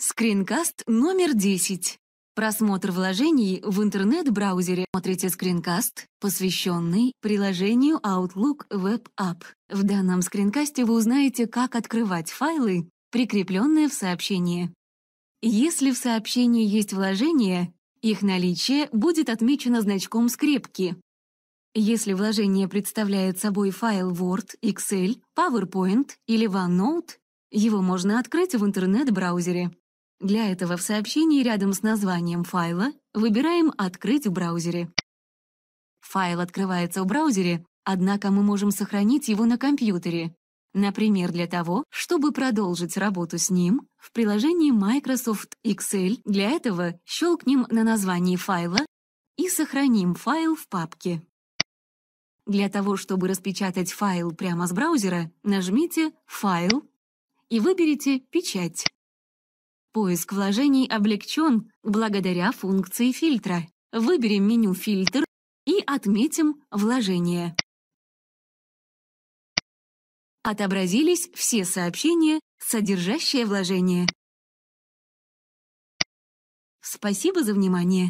Скринкаст номер 10. Просмотр вложений в интернет-браузере. Смотрите скринкаст, посвященный приложению Outlook Web App. В данном скринкасте вы узнаете, как открывать файлы, прикрепленные в сообщении. Если в сообщении есть вложение, их наличие будет отмечено значком скрепки. Если вложение представляет собой файл Word, Excel, PowerPoint или OneNote, его можно открыть в интернет-браузере. Для этого в сообщении рядом с названием файла выбираем «Открыть в браузере». Файл открывается в браузере, однако мы можем сохранить его на компьютере. Например, для того, чтобы продолжить работу с ним, в приложении Microsoft Excel для этого щелкнем на названии файла и сохраним файл в папке. Для того, чтобы распечатать файл прямо с браузера, нажмите «Файл» и выберите «Печать». Поиск вложений облегчен благодаря функции фильтра. Выберем меню «Фильтр» и отметим «Вложение». Отобразились все сообщения, содержащие вложение. Спасибо за внимание.